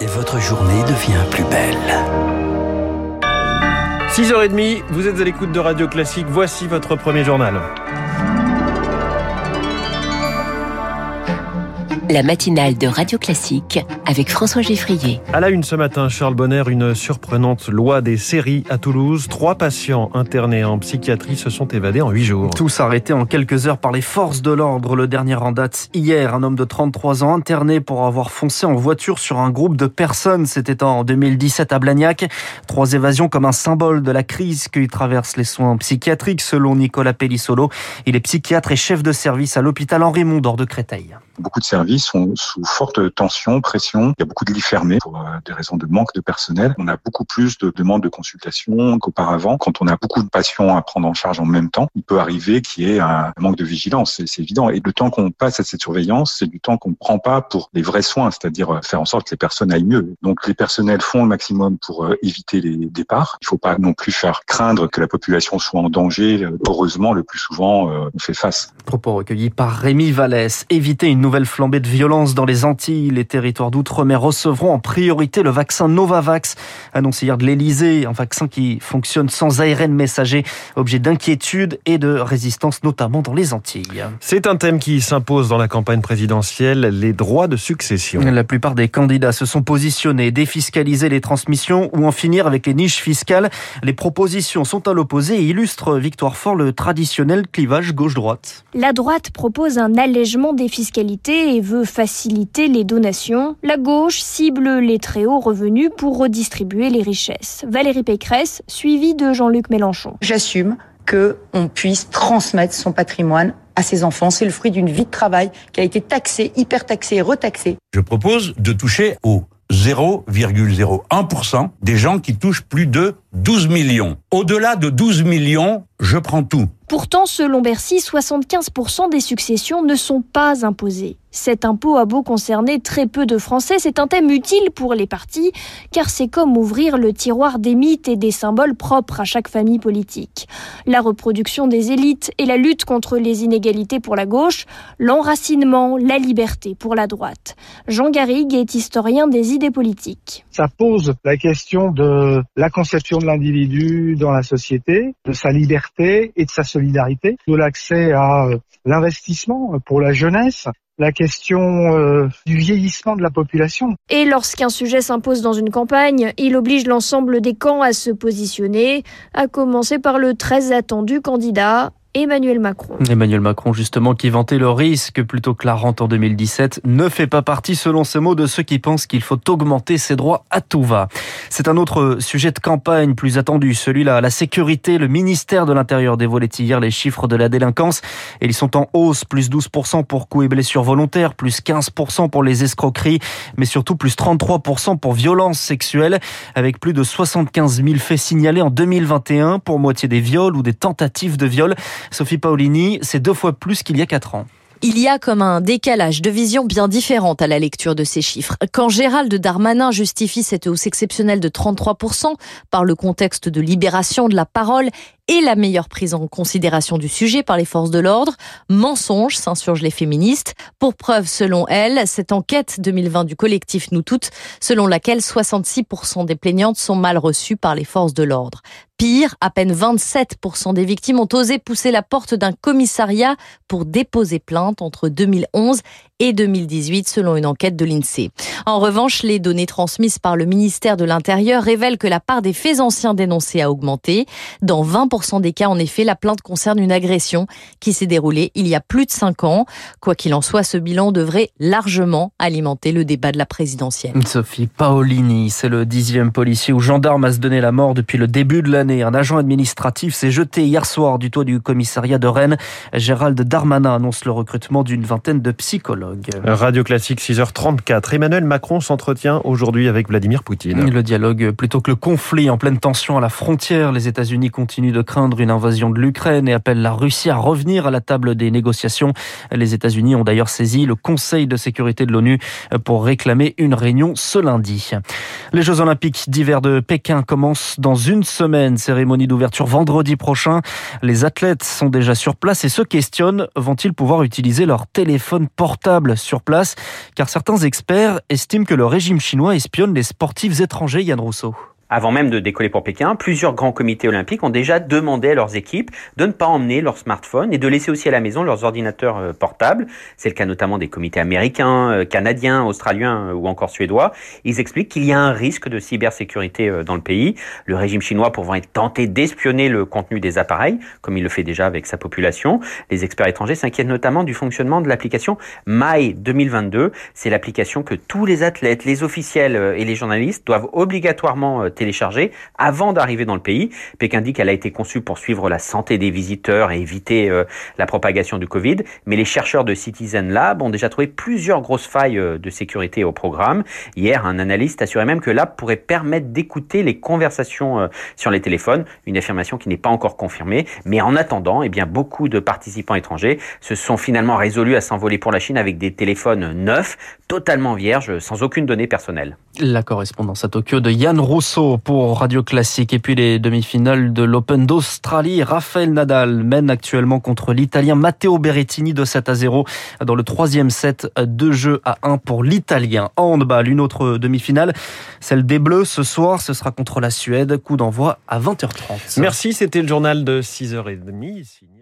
et votre journée devient plus belle. 6h30, vous êtes à l'écoute de Radio Classique. Voici votre premier journal. La matinale de Radio Classique avec François Geffrier. À la une ce matin, Charles Bonner, une surprenante loi des séries à Toulouse. Trois patients internés en psychiatrie se sont évadés en huit jours. Tous arrêtés en quelques heures par les forces de l'ordre. Le dernier en date hier, un homme de 33 ans interné pour avoir foncé en voiture sur un groupe de personnes. C'était en 2017 à Blagnac. Trois évasions comme un symbole de la crise qui traverse les soins psychiatriques selon Nicolas Pellissolo. Il est psychiatre et chef de service à l'hôpital Henri Mondor de Créteil. Beaucoup de services sont sous forte tension, pression. Il y a beaucoup de lits fermés pour euh, des raisons de manque de personnel. On a beaucoup plus de demandes de consultation qu'auparavant. Quand on a beaucoup de patients à prendre en charge en même temps, il peut arriver qu'il y ait un manque de vigilance. C'est évident. Et le temps qu'on passe à cette surveillance, c'est du temps qu'on ne prend pas pour les vrais soins, c'est-à-dire euh, faire en sorte que les personnes aillent mieux. Donc les personnels font le maximum pour euh, éviter les départs. Il ne faut pas non plus faire craindre que la population soit en danger. Heureusement, le plus souvent, on fait face. Propos recueillis par Rémi Vallès. Éviter une nouvelle flambée de violence dans les Antilles. Les territoires d'outre-mer recevront en priorité le vaccin Novavax, annoncé hier de l'Elysée, un vaccin qui fonctionne sans ARN messager, objet d'inquiétude et de résistance, notamment dans les Antilles. C'est un thème qui s'impose dans la campagne présidentielle, les droits de succession. La plupart des candidats se sont positionnés, défiscaliser les transmissions ou en finir avec les niches fiscales. Les propositions sont à l'opposé et illustrent Victoire Fort le traditionnel clivage gauche-droite. La droite propose un allègement des fiscalités et veut faciliter les donations. La gauche cible les très hauts revenus pour redistribuer les richesses. Valérie Pécresse, suivie de Jean-Luc Mélenchon. J'assume que on puisse transmettre son patrimoine à ses enfants. C'est le fruit d'une vie de travail qui a été taxée, hyper taxée et retaxée. Je propose de toucher au 0,01% des gens qui touchent plus de 12 millions. Au-delà de 12 millions, je prends tout. Pourtant, selon Bercy, 75% des successions ne sont pas imposées. Cet impôt a beau concerner très peu de Français, c'est un thème utile pour les partis, car c'est comme ouvrir le tiroir des mythes et des symboles propres à chaque famille politique. La reproduction des élites et la lutte contre les inégalités pour la gauche, l'enracinement, la liberté pour la droite. Jean Garrigue est historien des idées politiques. Ça pose la question de la conception de l'individu dans la société, de sa liberté et de sa solidarité, de l'accès à euh, l'investissement pour la jeunesse, la question euh, du vieillissement de la population. Et lorsqu'un sujet s'impose dans une campagne, il oblige l'ensemble des camps à se positionner, à commencer par le très attendu candidat Emmanuel Macron. Emmanuel Macron, justement, qui vantait le risque plutôt que la rente en 2017, ne fait pas partie, selon ses mots, de ceux qui pensent qu'il faut augmenter ses droits à tout va. C'est un autre sujet de campagne plus attendu, celui-là, la sécurité. Le ministère de l'Intérieur dévoilait hier les chiffres de la délinquance et ils sont en hausse, plus 12% pour coups et blessures volontaires, plus 15% pour les escroqueries, mais surtout plus 33% pour violences sexuelles, avec plus de 75 000 faits signalés en 2021 pour moitié des viols ou des tentatives de viol. Sophie Paolini, c'est deux fois plus qu'il y a quatre ans. Il y a comme un décalage de vision bien différente à la lecture de ces chiffres. Quand Gérald Darmanin justifie cette hausse exceptionnelle de 33% par le contexte de libération de la parole et la meilleure prise en considération du sujet par les forces de l'ordre. Mensonge, s'insurgent les féministes. Pour preuve, selon elle, cette enquête 2020 du collectif Nous Toutes, selon laquelle 66% des plaignantes sont mal reçues par les forces de l'ordre. Pire, à peine 27% des victimes ont osé pousser la porte d'un commissariat pour déposer plainte entre 2011 et 2018 selon une enquête de l'INSEE. En revanche, les données transmises par le ministère de l'Intérieur révèlent que la part des faits anciens dénoncés a augmenté. Dans 20% des cas, en effet, la plainte concerne une agression qui s'est déroulée il y a plus de 5 ans. Quoi qu'il en soit, ce bilan devrait largement alimenter le débat de la présidentielle. Sophie Paolini, c'est le dixième policier ou gendarme à se donner la mort depuis le début de l'année. Un agent administratif s'est jeté hier soir du toit du commissariat de Rennes. Gérald Darmanin annonce le recrutement d'une vingtaine de psychologues. Radio Classique 6h34. Emmanuel Macron s'entretient aujourd'hui avec Vladimir Poutine. Le dialogue plutôt que le conflit en pleine tension à la frontière. Les États-Unis continuent de craindre une invasion de l'Ukraine et appellent la Russie à revenir à la table des négociations. Les États-Unis ont d'ailleurs saisi le Conseil de sécurité de l'ONU pour réclamer une réunion ce lundi. Les Jeux Olympiques d'hiver de Pékin commencent dans une semaine. Cérémonie d'ouverture vendredi prochain. Les athlètes sont déjà sur place et se questionnent, vont-ils pouvoir utiliser leur téléphone portable? Sur place, car certains experts estiment que le régime chinois espionne les sportifs étrangers, Yann Rousseau. Avant même de décoller pour Pékin, plusieurs grands comités olympiques ont déjà demandé à leurs équipes de ne pas emmener leur smartphone et de laisser aussi à la maison leurs ordinateurs euh, portables. C'est le cas notamment des comités américains, euh, canadiens, australiens euh, ou encore suédois. Ils expliquent qu'il y a un risque de cybersécurité dans le pays. Le régime chinois pourrait tenter d'espionner le contenu des appareils, comme il le fait déjà avec sa population. Les experts étrangers s'inquiètent notamment du fonctionnement de l'application My 2022. C'est l'application que tous les athlètes, les officiels et les journalistes doivent obligatoirement téléchargée avant d'arriver dans le pays. Pékin dit qu'elle a été conçue pour suivre la santé des visiteurs et éviter euh, la propagation du Covid. Mais les chercheurs de Citizen Lab ont déjà trouvé plusieurs grosses failles euh, de sécurité au programme. Hier, un analyste assurait même que l'app pourrait permettre d'écouter les conversations euh, sur les téléphones, une affirmation qui n'est pas encore confirmée. Mais en attendant, eh bien, beaucoup de participants étrangers se sont finalement résolus à s'envoler pour la Chine avec des téléphones neufs, totalement vierges, sans aucune donnée personnelle. La correspondance à Tokyo de Yann Rousseau pour Radio Classique. Et puis les demi-finales de l'Open d'Australie. Raphaël Nadal mène actuellement contre l'Italien Matteo Berrettini de 7 à 0 dans le troisième set. Deux jeux à 1 pour l'Italien. En handball, une autre demi-finale, celle des Bleus. Ce soir, ce sera contre la Suède. Coup d'envoi à 20h30. Merci, c'était le journal de 6h30.